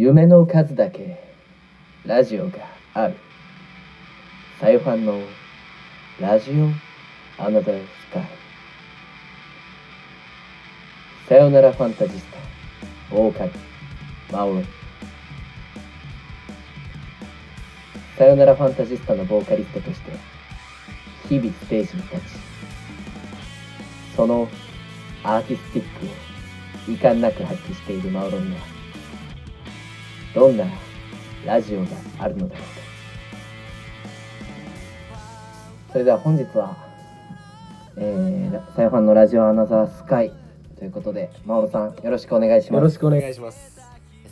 夢の数だけラジオがある。サイファンのラジオアナザースカイ。さよならファンタジスタボーカルマオロさよならファンタジスタのボーカリストとして日々ステージに立ちそのアーティスティックを遺憾なく発揮しているマオロにはどんなラジオがあるのだろうかそれでは本日は、えー、サヨファンのラジオアナザースカイということでマオロさんよろしくお願いします。よろしくお願いします。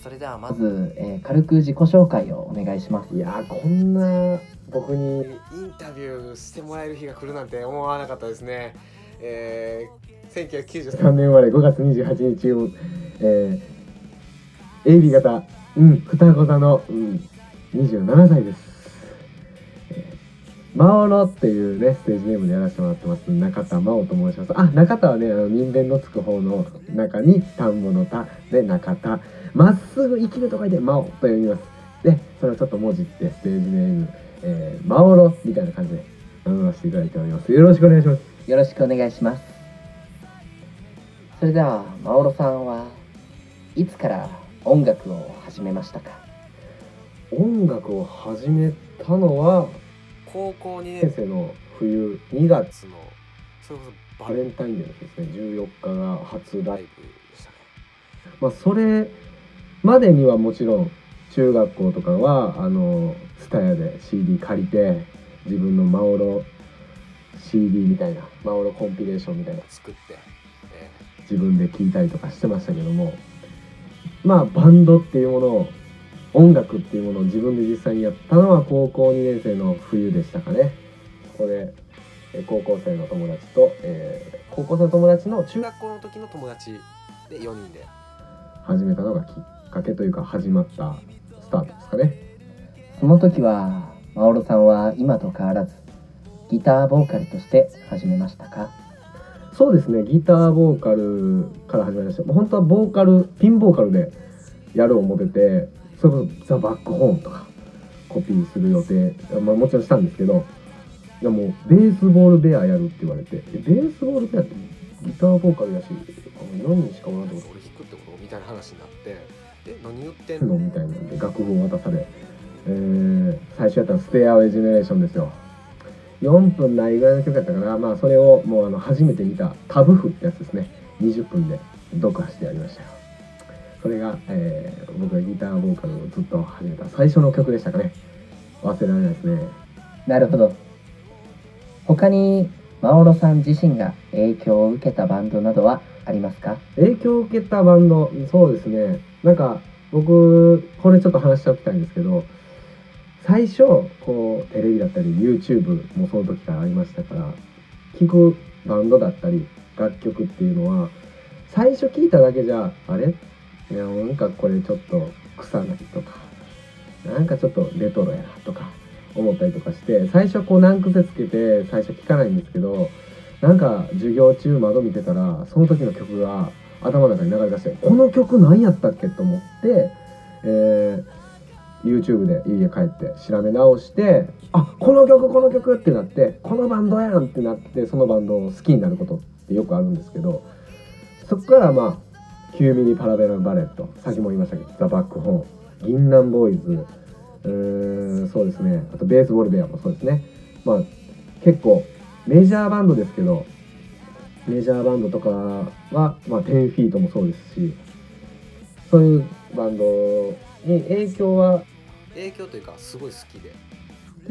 それではまず、えー、軽く自己紹介をお願いします。いやーこんな僕にインタビューしてもらえる日が来るなんて思わなかったですね。えー、1993年生まれ5月28日を、えー、AB 型うん双子座の、うん、27歳ですマオロっていうね、ステージネームでやらせてもらってます。中田真央と申します。あ、中田はね、あの人弁のつく方の中に田んぼの田で中田。まっすぐ生きると書いて真央と読みます。で、それをちょっと文字ってステージネーム、えー、マオロみたいな感じで名乗らせていただいております。よろしくお願いします。よろしくお願いします。それでは、マオロさんはいつから音楽を始めましたか？音楽を始めたのは高校2年。生の冬2月のそれこそバレンタインデーの日ですね。14日が初ライブでしたね。まあそれまでにはもちろん中学校とかはあのスタヤで CD 借りて自分のマオロ CD みたいなマオロコンピレーションみたいな。作って、えー、自分で聴いたりとかしてましたけどもまあバンドっていうものを音楽っていうものを自分で実際にやったのは高校2年生の冬でしたかね。ここで高校生の友達と、えー、高校生の友達の中学校の時の友達で4人で始めたのがきっかけというか始まったスタートですかね。その時はマオロさんは今と変わらずギターボーカルとして始めましたか？そうですね。ギターボーカルから始まりました本当はボーカルピンボーカルでやる思っててそれこそザ・バックホーンとかコピーする予定、まあ、もちろんしたんですけどいやもうベースボールベアやるって言われてベースボールベアってギターボーカルやし4人しかおらんって。こと俺弾くってことみたいな話になってえ何言ってんの？みたいなんで楽譜を渡され、えー、最初やったら「ステアウェイジェネレーション」ですよ4分ないぐらいの曲やったからまあそれをもうあの初めて見たタブ譜ってやつですね。20分で読破してやりましたよ。それが、えー、僕がギターボーカルをずっと始めた最初の曲でしたかね。忘れられないですね。なるほど。他にマオロさん自身が影響を受けたバンドなどはありますか？影響を受けたバンドそうですね。なんか僕これちょっと話しておきたいんですけど最初こうテレビだったり YouTube もその時からありましたから聴くバンドだったり楽曲っていうのは最初聴いただけじゃあれ？いやなんかこれちょっと草ないとかなんかちょっとレトロやなとか思ったりとかして最初こう難癖つけて最初聞かないんですけどなんか授業中窓見てたらその時の曲が頭の中に流れ出してこの曲何やったっけと思って、えー、YouTube で家帰って調べ直してあこの曲この曲ってなってこのバンドやんってなってそのバンドを好きになることってよくあるんですけどそこからまあ9ミリパラベラバレット先も言いましたけどザ・バックホーン銀杏ボーイズうーんそうですね。あとベースボールベアもそうですね。まあ結構メジャーバンドですけどメジャーバンドとかは、まあ、10フィートもそうですしそういうバンドに影響は？影響というかすごい好きで。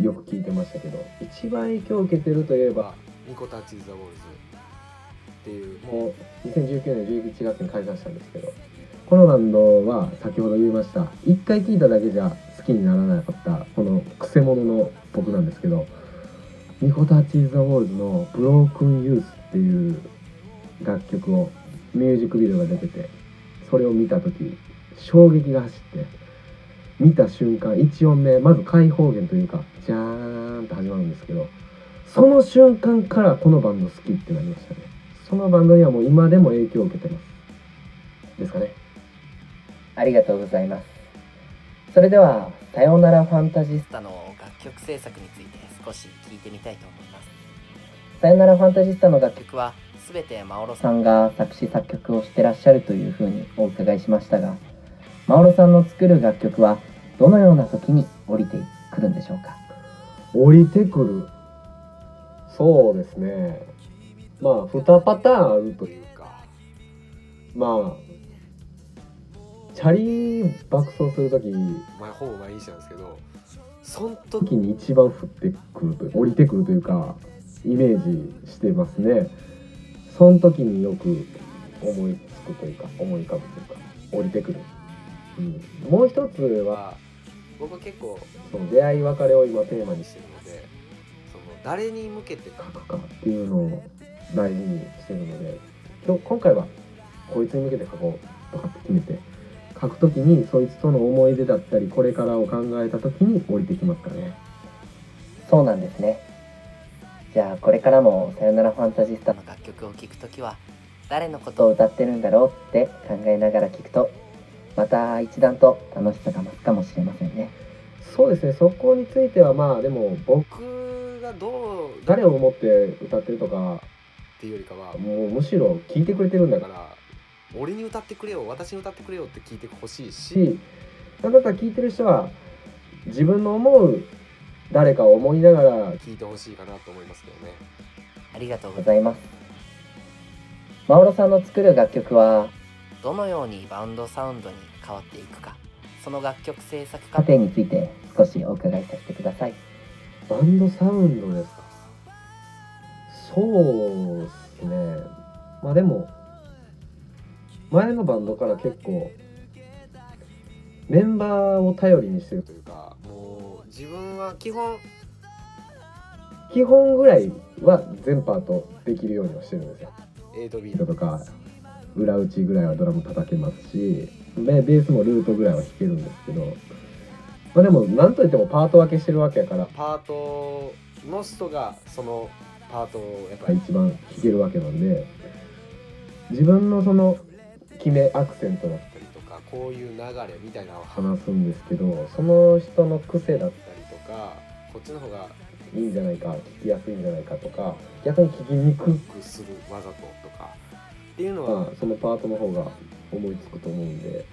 よく聞いてましたけど一番影響を受けてるといえば？ニコタッチ・ザ・ウォールズっていうもう2019年11月に解散したんですけどこのバンドは先ほど言いました。一回聴いただけじゃ好きにならなかったこのくせ者の僕なんですけどニコタ・チーザ・ウォールズの「ブロークン・ユース」っていう楽曲をミュージックビデオが出ててそれを見た時衝撃が走って見た瞬間1音目まず開放弦というかジャーンと始まるんですけどその瞬間からこのバンド好きってなりましたね。そのバンドにはもう今でも影響を受けてます。ですかね。ありがとうございます。それでは「さよならファンタジスタ」の楽曲制作について少し聞いてみたいと思います。さよならファンタジスタの楽曲は全てマオロさんが作詞作曲をしてらっしゃるというふうにお伺いしましたがマオロさんの作る楽曲はどのような時に降りてくるんでしょうか？降りてくる。そうですね。まあ2パターンあるというか。まあチャリ爆走する時まあ、ほぼ毎日なんですけどそん時時に一番降ってくるという降りてくるというかイメージしてますね。その時によく思いつくというか思い浮かぶというか降りてくる、うん、もう一つはは僕は結構その出会い別れを今テーマにししててるのでその誰に向けて書くかっていうのを大事にしてるので今日今回はこいつに向けて書こうとかって決めて書く時にそいつとの思い出だったりこれからを考えた時に降りてきますからね。そうなんですね。じゃあこれからも「さよならファンタジスタ」の楽曲を聴くときは誰のことを歌ってるんだろうって考えながら聴くとまた一段と楽しさが増すかもしれませんね。そうですねそこについてはまあでも僕僕がどう誰を思って歌ってるとかっていうよりかはもうむしろ聞いてくれてるんだからら俺に歌ってくれよ私に歌ってくれよって聞いてほしいし。しなたら聞いてる人は自分の思う誰かを思いながら聞いてほしいかなと思いますけどね。ありがとうございます。マオロさんの作る楽曲はどのようにバンドサウンドに変わっていくかその楽曲制作過程。について少しお伺いさせてください。バンドサウンドですか？そうですね。まあでも前のバンドから結構メンバーを頼りにしてるというかもう自分は基本基本ぐらいは全パートできるようにはしてるんですよ。A と B ビートとか裏打ちぐらいはドラム叩けますしでベースもルートぐらいは弾けるんですけど、まあ、でもなんといってもパート分けしてるわけやからパートの人がそのパートをやっぱり一番弾けるわけなんで自分のその決めアクセントだっったりとかこういう流れみたいなのを話すんですけどその人の癖だっったりとかこっちの方がいいんじゃないか聞きやすいんじゃないかとか逆に聞きにくくくするわざととかっていうのはまあそのパートの方が思いつくと思うんで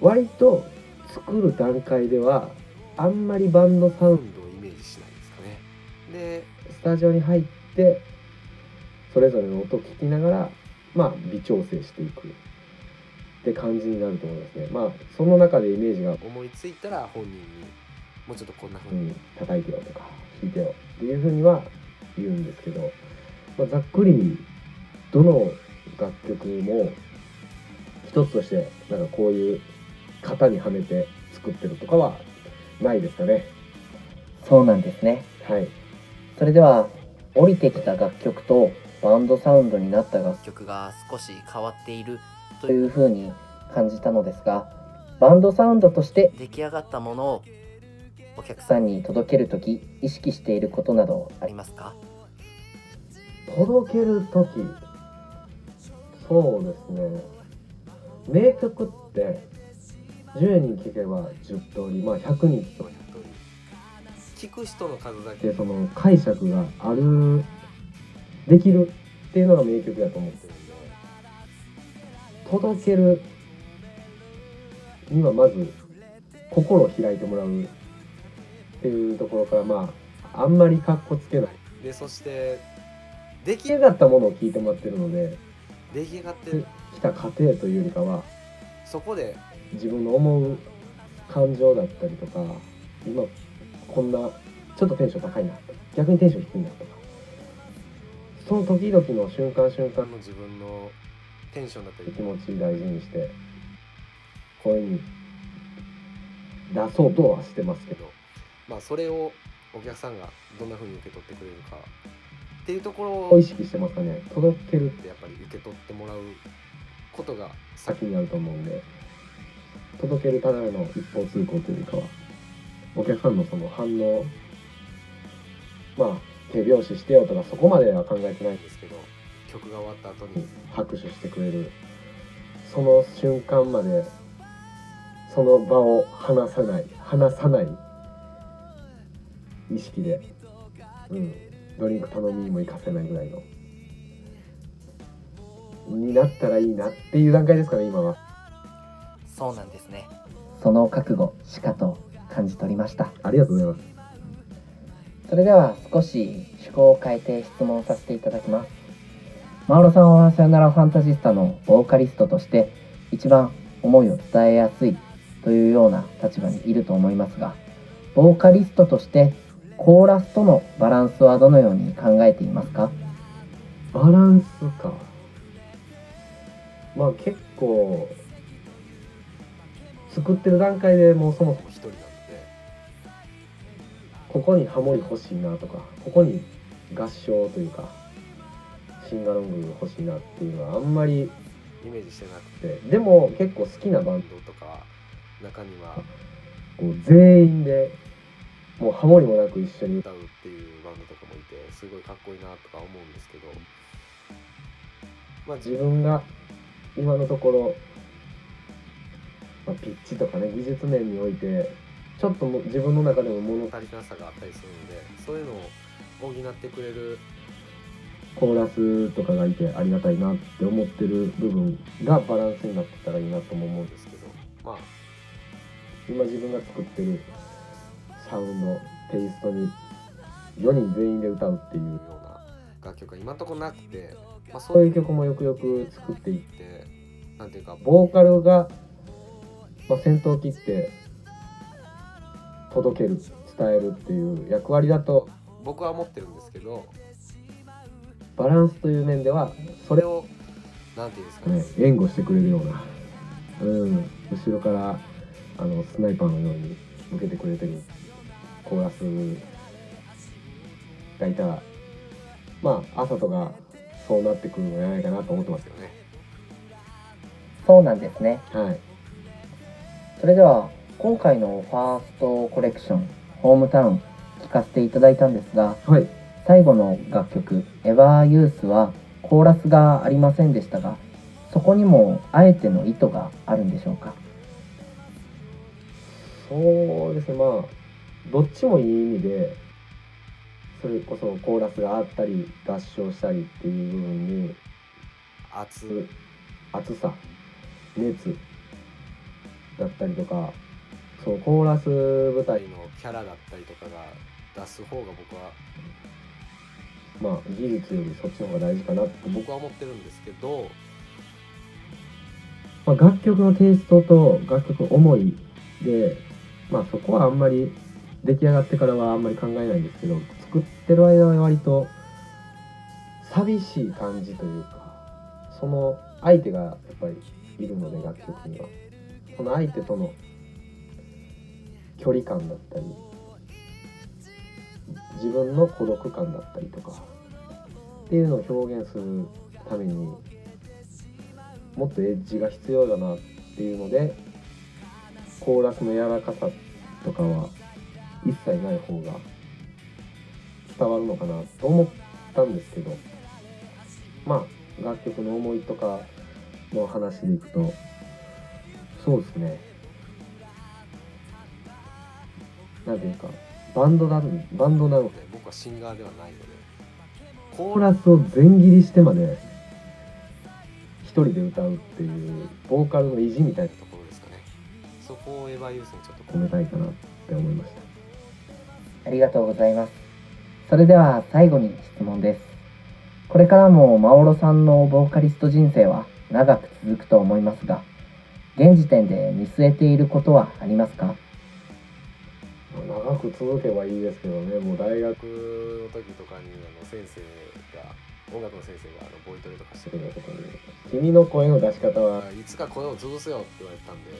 割と作る段階ではあんまりバンドサウンドをイメージしないですかね。でドスタジオに入ってそれぞれの音を聞きながらまあ微調整していく。って感じになると思いますね。まあその中でイメージが思いついたら本人にもうちょっとこんな風にうん、叩いてよとか弾いてよっていうふうには言うんですけど、まあ、ざっくりどの楽曲も一つとしてなんかこういう型にはめて作ってるとかはないですかね。そうなんですね。はい。それでは降りてきた楽曲とバンドサウンドになった楽曲。が少し変わっているというふうに感じたのですがバンドサウンドとして出来上がったものをお客さんに届ける時意識していることなどありますか？届ける時そうですね。名曲って10人聴けば10通りまあ100人聴けば聞く人の数だけ。でその解釈があるできるっていうのが名曲だと思ってるんで。届けるにはまず心を開いてもらうっていうところからまああんまりかっこつけない。でそして出来出来上がったものを聞いてもらってるので出来上がってる。来た過程というよりかはそこで。自分の思う感情だったりとか今こんなちょっとテンション高いな。とか逆にテンション低いなとか。その時々の瞬間瞬間の自分のテンションだったり。気持ち大事にして声に出そうとはしてますけど。まあそれをお客さんがどんな風に受け取ってくれるかっていうところを意識してますかね。届ける。やっぱり受け取ってもらうことが先にあると思うんで。届けるための一方通行というよりかはお客さんのその反応まあ手拍子してよとかそこまでは考えてないんですけど曲が終わった後に拍手してくれる。その瞬間までその場を離さない離さない意識で、うん、ドリンク頼みにも行かせないぐらいの。になったらいいなっていう段階ですかね今は。そうなんですね。その覚悟しかと感じ取りました。ありがとうございます。それでは少し趣向を変えて質問させていただきます。マオロさんはさよならファンタジスタのボーカリストとして一番思いを伝えやすいというような立場にいると思いますがボーカリストとしてコーラスとのバランスはどのように考えていますか？バランスか。まあ結構作ってる段階でもうそもそも一人なのでここにハモリ欲しいなとかここに合唱というかシンガロング欲しいなっていうのはあんまりイメージしてなくででも結構好きなバンドとか中にはドこう全員でもうハモリもなく一緒に。歌うっていうバンドとかもいてすごいかっこいいなとか思うんですけど。まあ自分が今のところ、まあ、ピッチとかね技術面においてちょっとも自分の中でも物足りなさがあったりするのでそういうのを補ってくれるコーラスとかがいてありがたいなって思ってる部分がバランスになってたらいいなとも思うんですけど。まあ今自分が作ってるサウンドテイストに4人全員で歌うっていうような楽曲が今のところなくて、まあ、そそうういう曲もよくよく作っていってってなんていうかボーカルが、まあ、先頭を切って届ける伝えるっていう役割だと僕は思ってるんですけどバランスという面ではそれをそれをなんていうんですかねね援護してくれるような、うん、後ろからあのスナイパーのように向けてくれてるコーラスがいたらまあ朝とかそうなってくるのじゃないかなと思ってますよね。そうなんですね。はい、それでは今回のファーストコレクションホームタウン聴かせていただいたんですがはい、最後の楽曲「エヴァーユースはコーラスがありませんでしたがそこにもあえての意図があるんでしょうか？そうですね。まあどっちもいい意味でそれこそコーラスがあったり合唱したりっていう部分に熱。熱さ熱だったりとかそうコーラス舞台のキャラだったりとかが出す方が僕はまあ技術よりそっちの方が大事かなって。僕僕は思ってるんですけどまあ、楽曲のテイストと楽曲の思いでまあそこはあんまり出来上がってからはあんまり考えないんですけど作ってる間は割と寂しい感じというかその相手がやっぱりいるので楽曲には。その相手との距離感だったり自分の孤独感だったりとかっていうのを表現するためにもっとエッジが必要だなっていうのでコーラスの柔らかさとかは一切ない方が伝わるのかなと思ったんですけどまあ楽曲の思いとかの話でいくとそうですね。なんていうかバンドだバンドなのでで僕はシンガーではないので。コーラスを全切りしてまで一人で歌うっていうボーカルの意地みたいなところですかね。そこをエヴァユースにちょっと込めたいかなって思いましたありがとうございます。それでは最後に質問です。これからもマオロさんのボーカリスト人生は長く続くと思いますが、現時点で見据えていることはありますか？長く続けばいいですけどねもう大学の時とかにあの先生が音楽の先生があのボイトレとかしてしてくれたことに君の声の出し方はいつか声を潰せよって言われたんで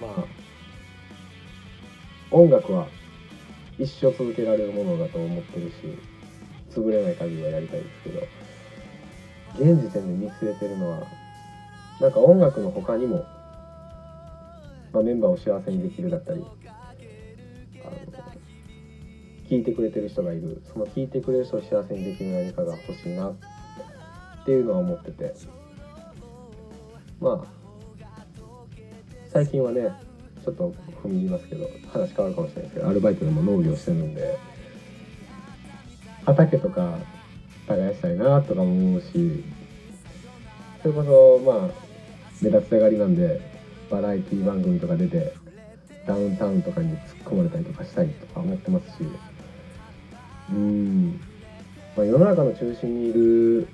まあ音楽は一生続けられるものだと思ってるし潰れない限りはやりたいですけど現時点で見据えてるのはなんか音楽の他にも、まあ、メンバーを幸せにできるだったりあの聞いてくれてる人がいる。その聞いてくれる人を幸せにできる何かが欲しいなっていうのは思ってて。まあ最近はねちょっと踏み入りますけど話変わるかもしれないですけどアルバイトでも農業してるんで畑とか耕したいなとかも思うしそれこそまあ目立ちたがりなんでバラエティ番組とか出てダウンタウンとかに突っ込まれたりとかしたいとか思ってますしうん、まあ、世の中の中心にいる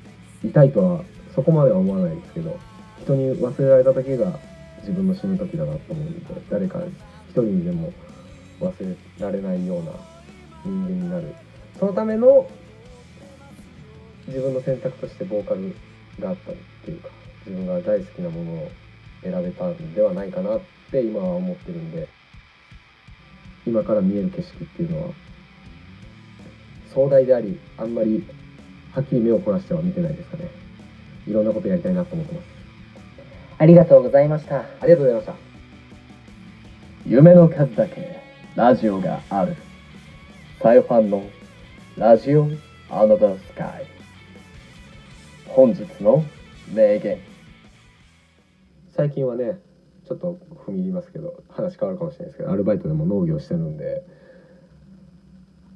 いたいとはそこまでは思わないですけど人に忘れられた時が自分の死ぬ時だなと思うんで誰か一人にでも忘れられないような人間になる。そのための自分の選択としてボーカルがあったっていうか自分が大好きなものを選べたんではないかなって今は思ってるんで今から見える景色っていうのは壮大でありあんまりはっきり目を凝らしては見てないですかね。いろんなことやりたいなと思ってます。ありがとうございました。ありがとうございました夢の数だけラジオがある。サヨファンのラジオアナザースカイ。本日の名言。最近はねちょっと踏み入りますけど話変わるかもしれないですけどアルバイトでも農業してるんで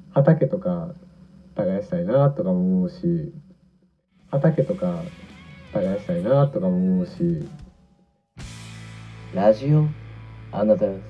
畑とか耕したいなとかも思うし畑とか耕したいなとかも思うし Lazio, another